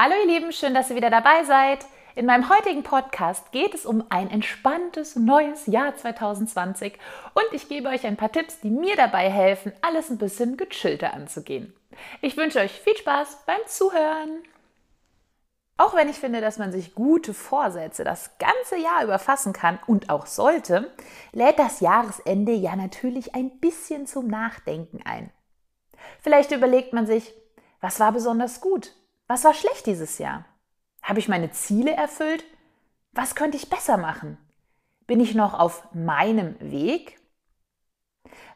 Hallo ihr Lieben, schön, dass ihr wieder dabei seid. In meinem heutigen Podcast geht es um ein entspanntes neues Jahr 2020 und ich gebe euch ein paar Tipps, die mir dabei helfen, alles ein bisschen gechillter anzugehen. Ich wünsche euch viel Spaß beim Zuhören. Auch wenn ich finde, dass man sich gute Vorsätze das ganze Jahr über fassen kann und auch sollte, lädt das Jahresende ja natürlich ein bisschen zum Nachdenken ein. Vielleicht überlegt man sich, was war besonders gut? Was war schlecht dieses Jahr? Habe ich meine Ziele erfüllt? Was könnte ich besser machen? Bin ich noch auf meinem Weg?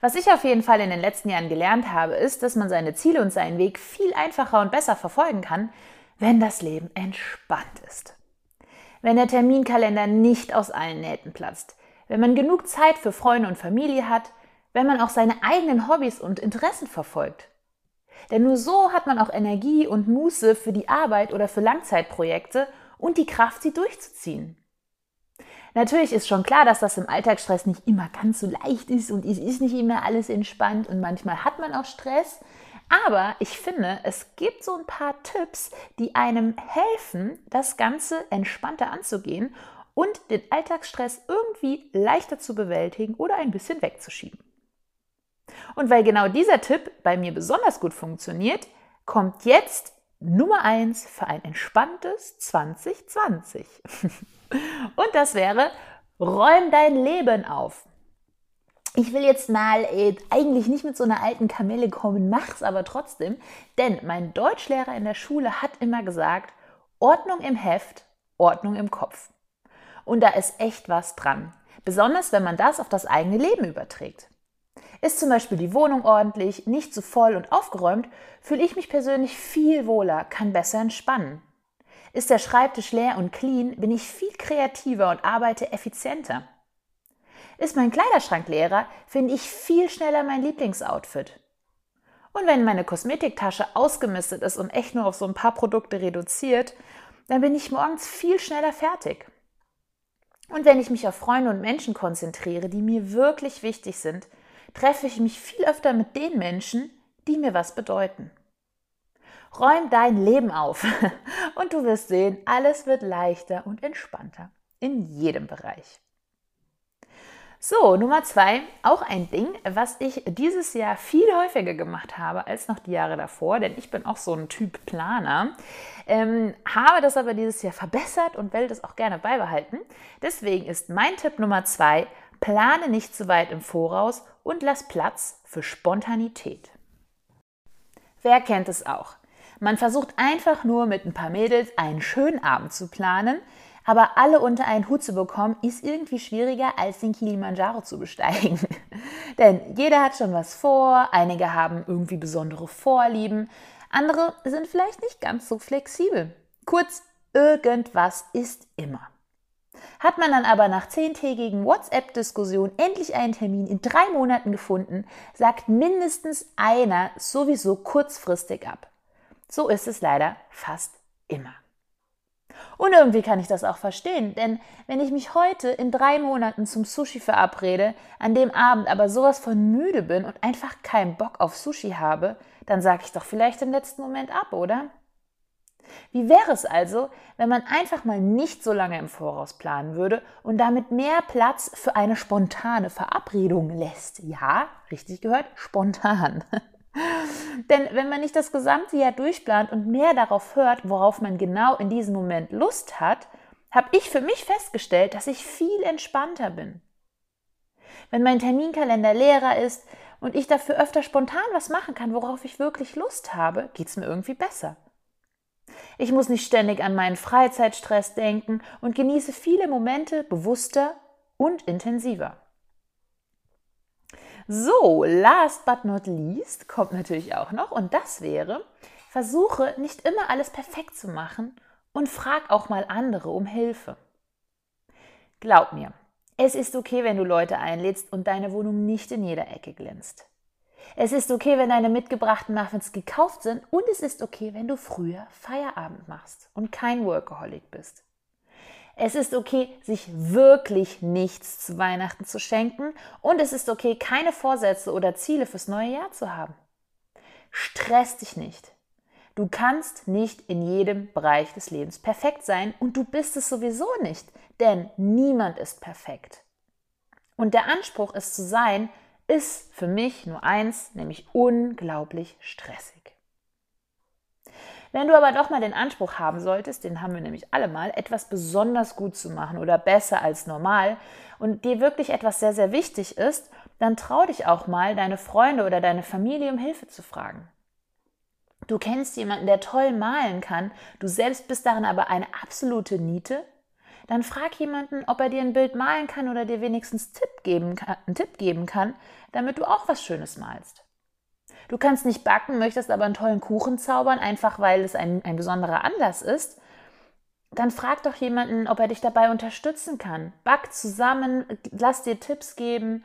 Was ich auf jeden Fall in den letzten Jahren gelernt habe, ist, dass man seine Ziele und seinen Weg viel einfacher und besser verfolgen kann, wenn das Leben entspannt ist. Wenn der Terminkalender nicht aus allen Nähten platzt, wenn man genug Zeit für Freunde und Familie hat, wenn man auch seine eigenen Hobbys und Interessen verfolgt. Denn nur so hat man auch Energie und Muße für die Arbeit oder für Langzeitprojekte und die Kraft, sie durchzuziehen. Natürlich ist schon klar, dass das im Alltagsstress nicht immer ganz so leicht ist und es ist nicht immer alles entspannt und manchmal hat man auch Stress. Aber ich finde, es gibt so ein paar Tipps, die einem helfen, das Ganze entspannter anzugehen und den Alltagsstress irgendwie leichter zu bewältigen oder ein bisschen wegzuschieben. Und weil genau dieser Tipp bei mir besonders gut funktioniert, kommt jetzt Nummer 1 für ein entspanntes 2020. Und das wäre, räum dein Leben auf. Ich will jetzt mal äh, eigentlich nicht mit so einer alten Kamelle kommen, mach's aber trotzdem, denn mein Deutschlehrer in der Schule hat immer gesagt, Ordnung im Heft, Ordnung im Kopf. Und da ist echt was dran, besonders wenn man das auf das eigene Leben überträgt. Ist zum Beispiel die Wohnung ordentlich, nicht zu voll und aufgeräumt, fühle ich mich persönlich viel wohler, kann besser entspannen. Ist der Schreibtisch leer und clean, bin ich viel kreativer und arbeite effizienter. Ist mein Kleiderschrank leerer, finde ich viel schneller mein Lieblingsoutfit. Und wenn meine Kosmetiktasche ausgemistet ist und echt nur auf so ein paar Produkte reduziert, dann bin ich morgens viel schneller fertig. Und wenn ich mich auf Freunde und Menschen konzentriere, die mir wirklich wichtig sind, treffe ich mich viel öfter mit den Menschen, die mir was bedeuten. Räum dein Leben auf und du wirst sehen, alles wird leichter und entspannter in jedem Bereich. So, Nummer zwei, auch ein Ding, was ich dieses Jahr viel häufiger gemacht habe als noch die Jahre davor, denn ich bin auch so ein Typ Planer, ähm, habe das aber dieses Jahr verbessert und will das auch gerne beibehalten. Deswegen ist mein Tipp Nummer zwei, plane nicht zu weit im Voraus und lass Platz für Spontanität. Wer kennt es auch? Man versucht einfach nur mit ein paar Mädels einen schönen Abend zu planen, aber alle unter einen Hut zu bekommen, ist irgendwie schwieriger, als den Kilimanjaro zu besteigen. Denn jeder hat schon was vor, einige haben irgendwie besondere Vorlieben, andere sind vielleicht nicht ganz so flexibel. Kurz, irgendwas ist immer. Hat man dann aber nach zehntägigen WhatsApp-Diskussionen endlich einen Termin in drei Monaten gefunden, sagt mindestens einer sowieso kurzfristig ab. So ist es leider fast immer. Und irgendwie kann ich das auch verstehen, denn wenn ich mich heute in drei Monaten zum Sushi verabrede, an dem Abend aber sowas von müde bin und einfach keinen Bock auf Sushi habe, dann sage ich doch vielleicht im letzten Moment ab, oder? Wie wäre es also, wenn man einfach mal nicht so lange im Voraus planen würde und damit mehr Platz für eine spontane Verabredung lässt? Ja, richtig gehört, spontan. Denn wenn man nicht das gesamte Jahr durchplant und mehr darauf hört, worauf man genau in diesem Moment Lust hat, habe ich für mich festgestellt, dass ich viel entspannter bin. Wenn mein Terminkalender leerer ist und ich dafür öfter spontan was machen kann, worauf ich wirklich Lust habe, geht es mir irgendwie besser. Ich muss nicht ständig an meinen Freizeitstress denken und genieße viele Momente bewusster und intensiver. So, last but not least kommt natürlich auch noch und das wäre, versuche nicht immer alles perfekt zu machen und frag auch mal andere um Hilfe. Glaub mir, es ist okay, wenn du Leute einlädst und deine Wohnung nicht in jeder Ecke glänzt. Es ist okay, wenn deine mitgebrachten Muffins gekauft sind und es ist okay, wenn du früher Feierabend machst und kein Workaholic bist. Es ist okay, sich wirklich nichts zu Weihnachten zu schenken und es ist okay, keine Vorsätze oder Ziele fürs neue Jahr zu haben. Stress dich nicht. Du kannst nicht in jedem Bereich des Lebens perfekt sein und du bist es sowieso nicht, denn niemand ist perfekt. Und der Anspruch, es zu sein, ist für mich nur eins, nämlich unglaublich stressig. Wenn du aber doch mal den Anspruch haben solltest, den haben wir nämlich alle mal, etwas besonders gut zu machen oder besser als normal und dir wirklich etwas sehr, sehr wichtig ist, dann trau dich auch mal, deine Freunde oder deine Familie um Hilfe zu fragen. Du kennst jemanden, der toll malen kann, du selbst bist darin aber eine absolute Niete, dann frag jemanden, ob er dir ein Bild malen kann oder dir wenigstens Tipp geben einen Tipp geben kann, damit du auch was Schönes malst. Du kannst nicht backen, möchtest aber einen tollen Kuchen zaubern, einfach weil es ein, ein besonderer Anlass ist. Dann frag doch jemanden, ob er dich dabei unterstützen kann. Back zusammen, lass dir Tipps geben.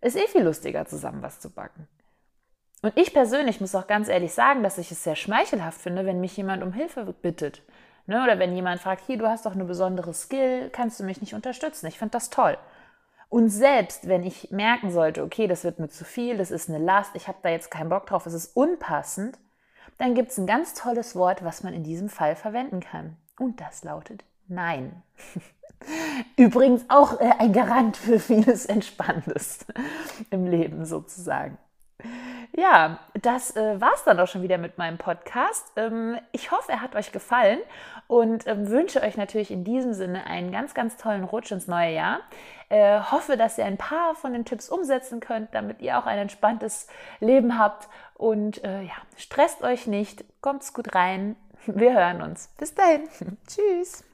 Ist eh viel lustiger, zusammen was zu backen. Und ich persönlich muss auch ganz ehrlich sagen, dass ich es sehr schmeichelhaft finde, wenn mich jemand um Hilfe bittet. Ne? Oder wenn jemand fragt, hier, du hast doch eine besondere Skill, kannst du mich nicht unterstützen? Ich finde das toll. Und selbst wenn ich merken sollte, okay, das wird mir zu viel, das ist eine Last, ich habe da jetzt keinen Bock drauf, es ist unpassend, dann gibt es ein ganz tolles Wort, was man in diesem Fall verwenden kann. Und das lautet Nein. Übrigens auch äh, ein Garant für vieles Entspannendes im Leben sozusagen. Ja, das äh, war es dann auch schon wieder mit meinem Podcast. Ähm, ich hoffe, er hat euch gefallen und ähm, wünsche euch natürlich in diesem Sinne einen ganz, ganz tollen Rutsch ins neue Jahr. Äh, hoffe, dass ihr ein paar von den Tipps umsetzen könnt, damit ihr auch ein entspanntes Leben habt. Und äh, ja, stresst euch nicht, kommt's gut rein. Wir hören uns. Bis dahin. Tschüss.